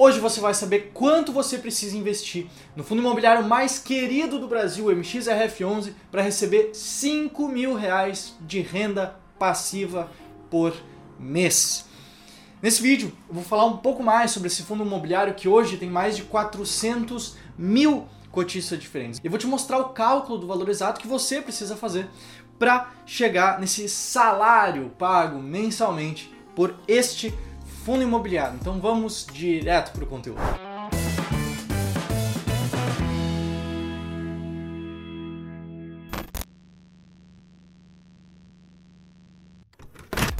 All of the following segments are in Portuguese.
Hoje você vai saber quanto você precisa investir no fundo imobiliário mais querido do Brasil, o MXRF11, para receber 5 mil reais de renda passiva por mês. Nesse vídeo eu vou falar um pouco mais sobre esse fundo imobiliário que hoje tem mais de 400 mil cotistas diferentes. Eu vou te mostrar o cálculo do valor exato que você precisa fazer para chegar nesse salário pago mensalmente por este fundo imobiliário. Então vamos direto para o conteúdo.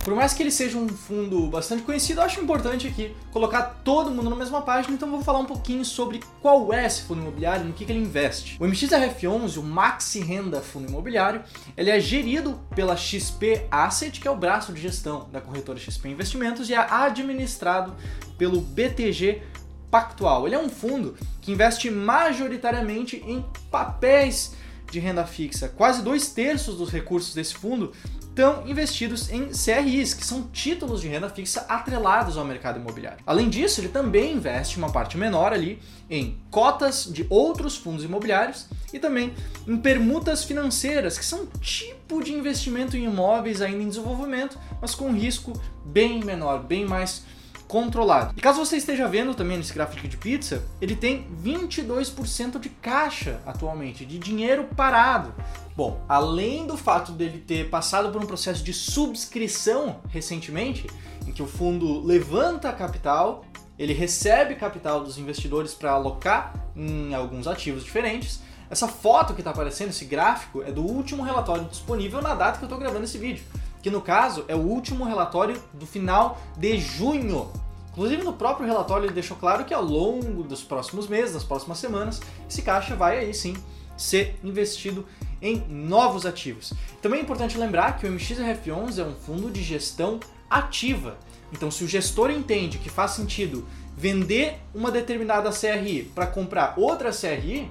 Por mais que ele seja um fundo bastante conhecido, eu acho importante aqui colocar todo mundo na mesma página, então vou falar um pouquinho sobre qual é esse fundo imobiliário no que, que ele investe. O MXRF11, o Maxi Renda Fundo Imobiliário, ele é gerido pela XP Asset, que é o braço de gestão da corretora XP Investimentos, e é administrado pelo BTG Pactual. Ele é um fundo que investe majoritariamente em papéis de renda fixa. Quase dois terços dos recursos desse fundo estão investidos em CRIs, que são títulos de renda fixa atrelados ao mercado imobiliário. Além disso, ele também investe uma parte menor ali em cotas de outros fundos imobiliários e também em permutas financeiras, que são um tipo de investimento em imóveis ainda em desenvolvimento, mas com risco bem menor, bem mais controlado. E caso você esteja vendo também nesse gráfico de pizza, ele tem 22% de caixa atualmente, de dinheiro parado. Bom, além do fato dele ter passado por um processo de subscrição recentemente, em que o fundo levanta capital, ele recebe capital dos investidores para alocar em alguns ativos diferentes. Essa foto que está aparecendo, esse gráfico, é do último relatório disponível na data que eu estou gravando esse vídeo que no caso é o último relatório do final de junho. Inclusive no próprio relatório ele deixou claro que ao longo dos próximos meses, das próximas semanas, esse caixa vai aí sim ser investido em novos ativos. Também é importante lembrar que o MXRF11 é um fundo de gestão ativa. Então, se o gestor entende que faz sentido vender uma determinada CRI para comprar outra CRI,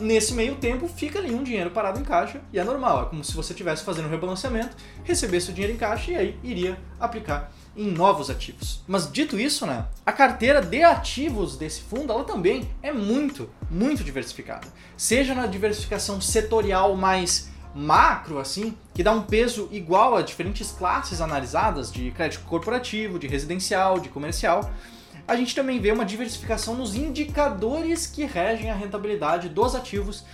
Nesse meio tempo, fica ali um dinheiro parado em caixa e é normal. É como se você estivesse fazendo um rebalanceamento, recebesse o dinheiro em caixa e aí iria aplicar em novos ativos. Mas dito isso, né, a carteira de ativos desse fundo, ela também é muito, muito diversificada. Seja na diversificação setorial mais macro, assim, que dá um peso igual a diferentes classes analisadas de crédito corporativo, de residencial, de comercial, a gente também vê uma diversificação nos indicadores que regem a rentabilidade dos ativos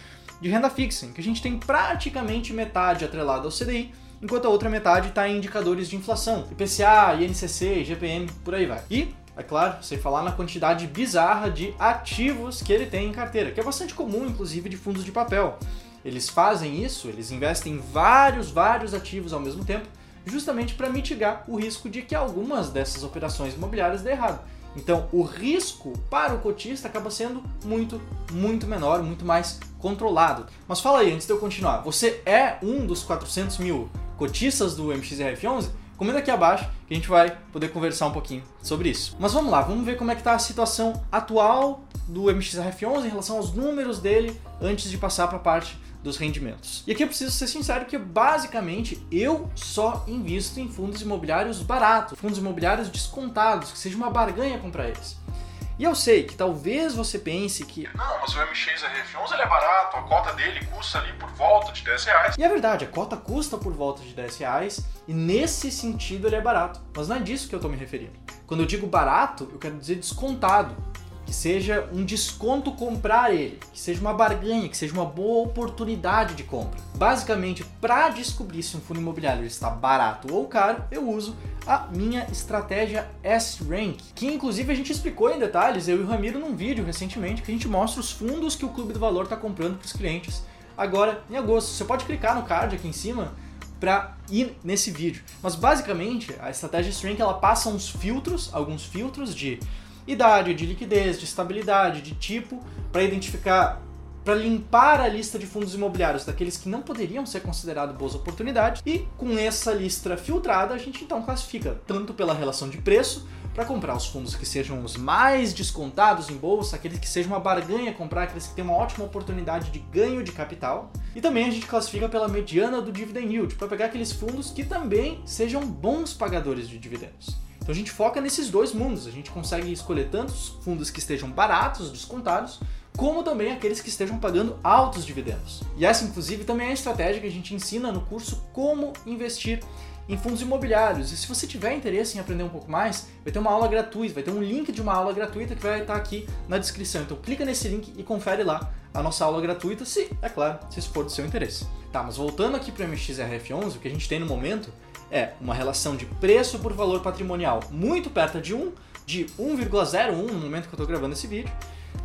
de renda fixa, em que a gente tem praticamente metade atrelada ao CDI, enquanto a outra metade está em indicadores de inflação, IPCA, INCC, GPM, por aí vai. E, é claro, sem falar na quantidade bizarra de ativos que ele tem em carteira, que é bastante comum, inclusive, de fundos de papel. Eles fazem isso, eles investem em vários, vários ativos ao mesmo tempo, justamente para mitigar o risco de que algumas dessas operações imobiliárias dê errado. Então, o risco para o cotista acaba sendo muito, muito menor, muito mais controlado. Mas fala aí, antes de eu continuar, você é um dos 400 mil cotistas do MXRF11? Comenta aqui abaixo que a gente vai poder conversar um pouquinho sobre isso. Mas vamos lá, vamos ver como é que está a situação atual do MXRF11 em relação aos números dele antes de passar para a parte dos rendimentos. E aqui eu preciso ser sincero que basicamente eu só invisto em fundos imobiliários baratos, fundos imobiliários descontados, que seja uma barganha comprar eles. E eu sei que talvez você pense que. Não, mas o MXRF11 ele é barato, a cota dele custa ali por volta de 10 reais. E é verdade, a cota custa por volta de 10 reais, e nesse sentido ele é barato. Mas não é disso que eu estou me referindo. Quando eu digo barato, eu quero dizer descontado que seja um desconto comprar ele, que seja uma barganha, que seja uma boa oportunidade de compra. Basicamente, para descobrir se um fundo imobiliário está barato ou caro, eu uso a minha estratégia S-Rank, que inclusive a gente explicou em detalhes, eu e o Ramiro, num vídeo recentemente, que a gente mostra os fundos que o Clube do Valor está comprando para os clientes agora em agosto. Você pode clicar no card aqui em cima para ir nesse vídeo. Mas basicamente, a estratégia S-Rank ela passa uns filtros, alguns filtros de idade, de liquidez, de estabilidade, de tipo, para identificar, para limpar a lista de fundos imobiliários daqueles que não poderiam ser considerados boas oportunidades. E com essa lista filtrada, a gente então classifica tanto pela relação de preço, para comprar os fundos que sejam os mais descontados em bolsa, aqueles que sejam uma barganha comprar, aqueles que têm uma ótima oportunidade de ganho de capital. E também a gente classifica pela mediana do dividend yield, para pegar aqueles fundos que também sejam bons pagadores de dividendos. Então a gente foca nesses dois mundos. A gente consegue escolher tantos fundos que estejam baratos, descontados, como também aqueles que estejam pagando altos dividendos. E essa, inclusive, também é a estratégia que a gente ensina no curso Como Investir em fundos imobiliários. E se você tiver interesse em aprender um pouco mais, vai ter uma aula gratuita, vai ter um link de uma aula gratuita que vai estar aqui na descrição. Então clica nesse link e confere lá a nossa aula gratuita, se, é claro, se for do seu interesse. Tá, mas voltando aqui para o MXRF11, o que a gente tem no momento é uma relação de preço por valor patrimonial muito perto de 1, de 1,01 no momento que eu estou gravando esse vídeo,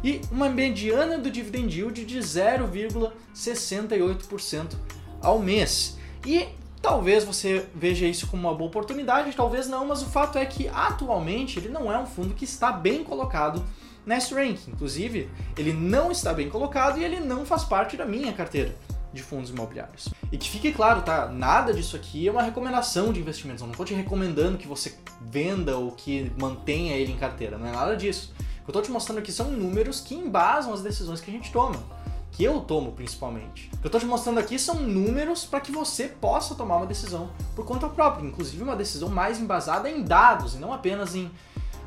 e uma mediana do dividend yield de 0,68% ao mês. E Talvez você veja isso como uma boa oportunidade, talvez não, mas o fato é que atualmente ele não é um fundo que está bem colocado nesse ranking. Inclusive, ele não está bem colocado e ele não faz parte da minha carteira de fundos imobiliários. E que fique claro, tá? Nada disso aqui é uma recomendação de investimentos. Eu não estou te recomendando que você venda ou que mantenha ele em carteira. Não é nada disso. O que eu estou te mostrando aqui são números que embasam as decisões que a gente toma que eu tomo principalmente. O que eu estou te mostrando aqui são números para que você possa tomar uma decisão por conta própria, inclusive uma decisão mais embasada em dados e não apenas em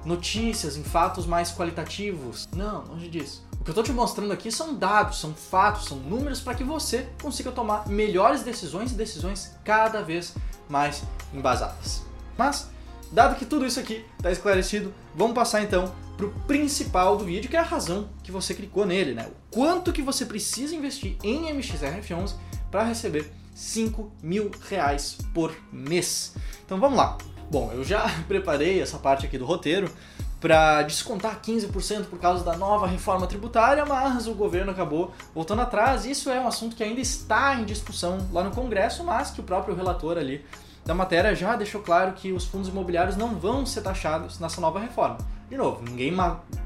notícias, em fatos mais qualitativos. Não, longe disso. O que eu estou te mostrando aqui são dados, são fatos, são números para que você consiga tomar melhores decisões e decisões cada vez mais embasadas. Mas, dado que tudo isso aqui está esclarecido, vamos passar então para o principal do vídeo, que é a razão que você clicou nele, né? O quanto que você precisa investir em MXRF11 para receber 5 mil reais por mês. Então vamos lá. Bom, eu já preparei essa parte aqui do roteiro para descontar 15% por causa da nova reforma tributária, mas o governo acabou voltando atrás. Isso é um assunto que ainda está em discussão lá no Congresso, mas que o próprio relator ali da matéria já deixou claro que os fundos imobiliários não vão ser taxados nessa nova reforma. De novo, ninguém,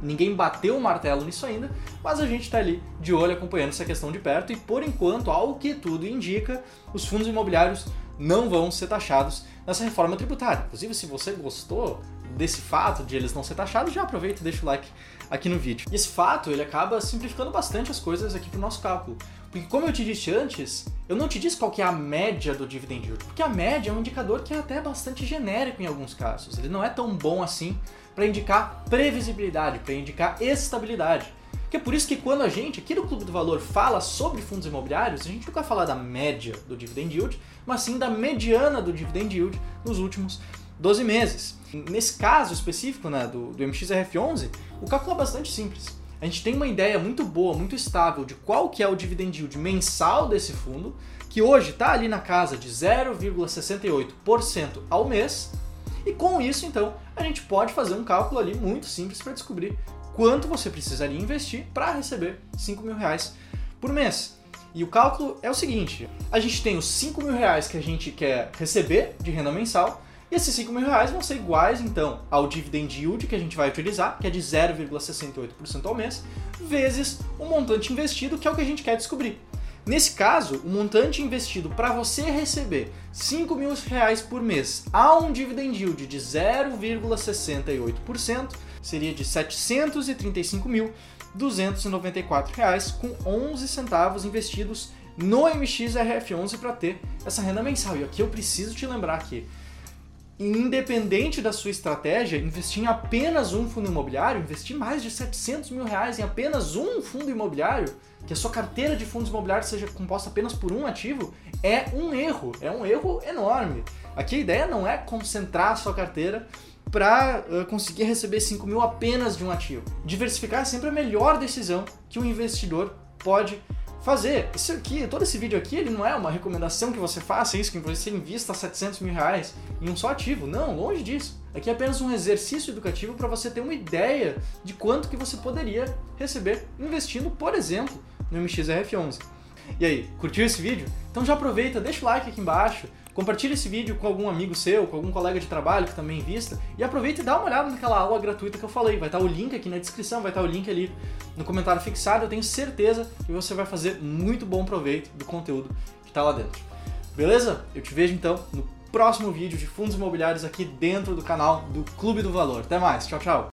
ninguém bateu o martelo nisso ainda, mas a gente está ali de olho acompanhando essa questão de perto e por enquanto, ao que tudo indica, os fundos imobiliários não vão ser taxados nessa reforma tributária. Inclusive, se você gostou desse fato de eles não ser taxados, já aproveita e deixa o like aqui no vídeo. E esse fato, ele acaba simplificando bastante as coisas aqui para o nosso cálculo. Porque como eu te disse antes, eu não te disse qual que é a média do dividend yield, porque a média é um indicador que é até bastante genérico em alguns casos. Ele não é tão bom assim para indicar previsibilidade, para indicar estabilidade. Que é por isso que quando a gente aqui do Clube do Valor fala sobre fundos imobiliários, a gente nunca fala da média do dividend yield, mas sim da mediana do dividend yield nos últimos 12 meses. Nesse caso específico né, do, do MXRF11, o cálculo é bastante simples. A gente tem uma ideia muito boa, muito estável de qual que é o dividend yield mensal desse fundo, que hoje está ali na casa de 0,68% ao mês, e com isso, então, a gente pode fazer um cálculo ali muito simples para descobrir quanto você precisaria investir para receber 5 mil reais por mês. E o cálculo é o seguinte: a gente tem os 5 mil reais que a gente quer receber de renda mensal, e esses 5 mil reais vão ser iguais, então, ao dividend yield que a gente vai utilizar, que é de 0,68% ao mês, vezes o montante investido, que é o que a gente quer descobrir. Nesse caso, o montante investido para você receber 5 mil reais por mês a um dividend yield de 0,68% seria de 735.294 reais com 11 centavos investidos no MXRF11 para ter essa renda mensal. E aqui eu preciso te lembrar que independente da sua estratégia, investir em apenas um fundo imobiliário, investir mais de 700 mil reais em apenas um fundo imobiliário, que a sua carteira de fundos imobiliários seja composta apenas por um ativo, é um erro, é um erro enorme. Aqui a ideia não é concentrar a sua carteira para uh, conseguir receber 5 mil apenas de um ativo. Diversificar é sempre a melhor decisão que um investidor pode fazer. Isso aqui, todo esse vídeo aqui, ele não é uma recomendação que você faça isso, que você invista 700 mil reais em um só ativo. Não, longe disso. Aqui é apenas um exercício educativo para você ter uma ideia de quanto que você poderia receber investindo, por exemplo, no MXRF11. E aí, curtiu esse vídeo? Então já aproveita, deixa o like aqui embaixo, Compartilhe esse vídeo com algum amigo seu, com algum colega de trabalho que também invista e aproveita e dá uma olhada naquela aula gratuita que eu falei. Vai estar o link aqui na descrição, vai estar o link ali no comentário fixado. Eu tenho certeza que você vai fazer muito bom proveito do conteúdo que está lá dentro. Beleza? Eu te vejo então no próximo vídeo de fundos imobiliários aqui dentro do canal do Clube do Valor. Até mais, tchau, tchau!